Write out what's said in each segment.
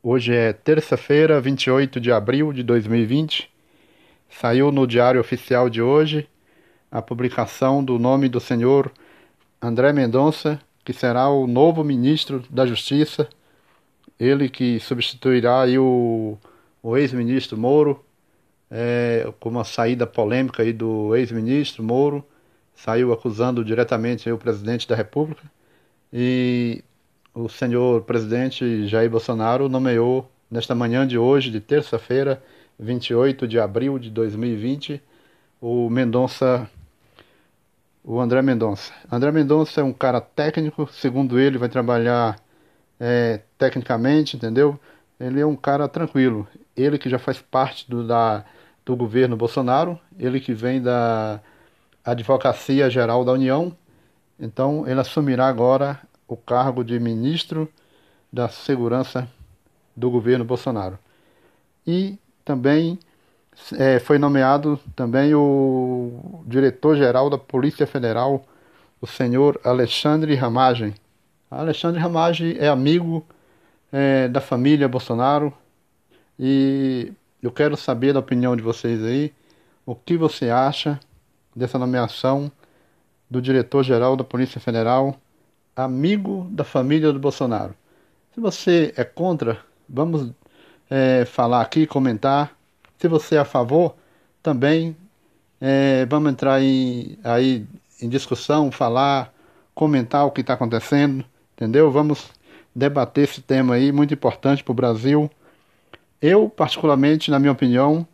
Hoje é terça-feira, 28 de abril de 2020. Saiu no Diário Oficial de hoje a publicação do nome do senhor André Mendonça, que será o novo ministro da Justiça, ele que substituirá o, o ex-ministro Moro, é, com uma saída polêmica aí do ex-ministro Moro, saiu acusando diretamente o presidente da República e o senhor presidente Jair Bolsonaro nomeou nesta manhã de hoje, de terça-feira, 28 de abril de 2020, o Mendonça, o André Mendonça. André Mendonça é um cara técnico, segundo ele, vai trabalhar é, tecnicamente, entendeu? Ele é um cara tranquilo. Ele que já faz parte do, da, do governo Bolsonaro, ele que vem da Advocacia Geral da União, então ele assumirá agora o cargo de ministro da Segurança do governo Bolsonaro. E também é, foi nomeado também o diretor-geral da Polícia Federal, o senhor Alexandre Ramagem. Alexandre Ramagem é amigo é, da família Bolsonaro e eu quero saber da opinião de vocês aí, o que você acha dessa nomeação do diretor-geral da Polícia Federal amigo da família do Bolsonaro. Se você é contra, vamos é, falar aqui, comentar. Se você é a favor, também é, vamos entrar em, aí em discussão, falar, comentar o que está acontecendo, entendeu? Vamos debater esse tema aí, muito importante para o Brasil. Eu, particularmente, na minha opinião,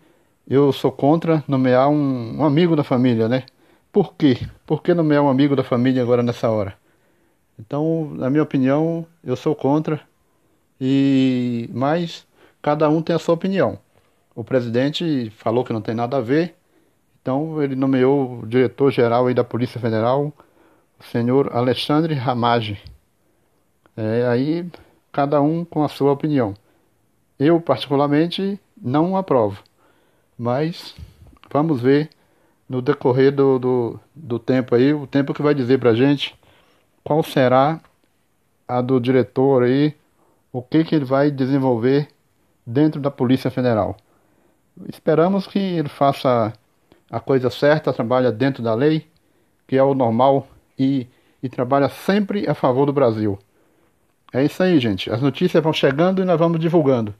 eu sou contra nomear um, um amigo da família, né? Por quê? Por que nomear um amigo da família agora nessa hora? Então, na minha opinião, eu sou contra. E mas cada um tem a sua opinião. O presidente falou que não tem nada a ver, então ele nomeou o diretor-geral da Polícia Federal, o senhor Alexandre Ramage. É, aí cada um com a sua opinião. Eu particularmente não aprovo, mas vamos ver no decorrer do, do, do tempo aí, o tempo que vai dizer pra gente qual será a do diretor aí, o que, que ele vai desenvolver dentro da Polícia Federal. Esperamos que ele faça a coisa certa, trabalhe dentro da lei, que é o normal, e, e trabalha sempre a favor do Brasil. É isso aí, gente. As notícias vão chegando e nós vamos divulgando.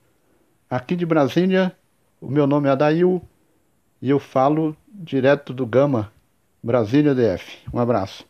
Aqui de Brasília, o meu nome é Adail e eu falo direto do Gama, Brasília DF. Um abraço.